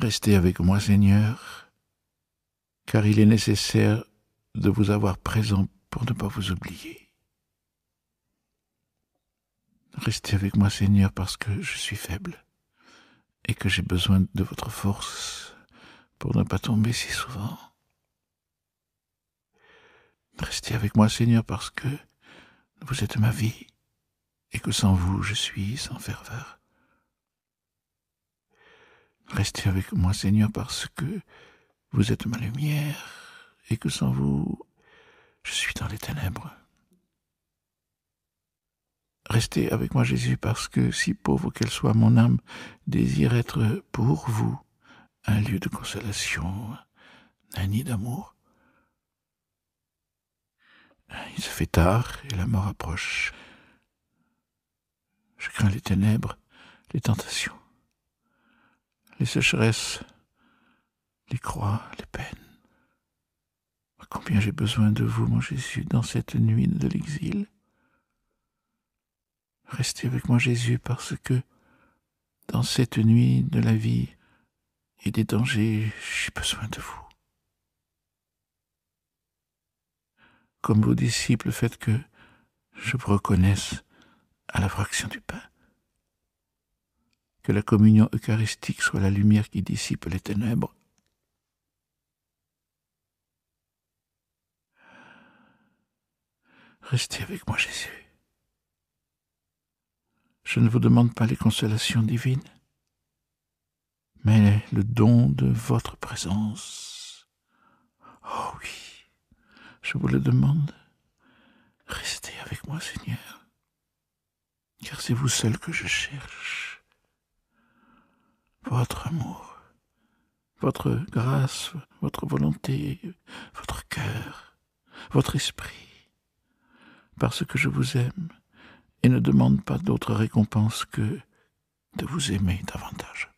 Restez avec moi, Seigneur, car il est nécessaire de vous avoir présent pour ne pas vous oublier. Restez avec moi, Seigneur, parce que je suis faible et que j'ai besoin de votre force pour ne pas tomber si souvent. Restez avec moi, Seigneur, parce que vous êtes ma vie et que sans vous, je suis sans ferveur. Restez avec moi, Seigneur, parce que vous êtes ma lumière et que sans vous, je suis dans les ténèbres. Restez avec moi, Jésus, parce que, si pauvre qu'elle soit, mon âme désire être pour vous un lieu de consolation, un nid d'amour. Il se fait tard et la mort approche. Je crains les ténèbres, les tentations, les sécheresses, les croix, les peines. Combien j'ai besoin de vous, mon Jésus, dans cette nuit de l'exil. Restez avec moi, Jésus, parce que dans cette nuit de la vie et des dangers, j'ai besoin de vous. Comme vos disciples, faites que je vous reconnaisse à la fraction du pain. Que la communion eucharistique soit la lumière qui dissipe les ténèbres. Restez avec moi, Jésus. Je ne vous demande pas les consolations divines, mais le don de votre présence. Oh oui, je vous le demande. Restez avec moi, Seigneur, car c'est vous seul que je cherche. Votre amour, votre grâce, votre volonté, votre cœur, votre esprit, parce que je vous aime et ne demande pas d'autre récompense que de vous aimer davantage.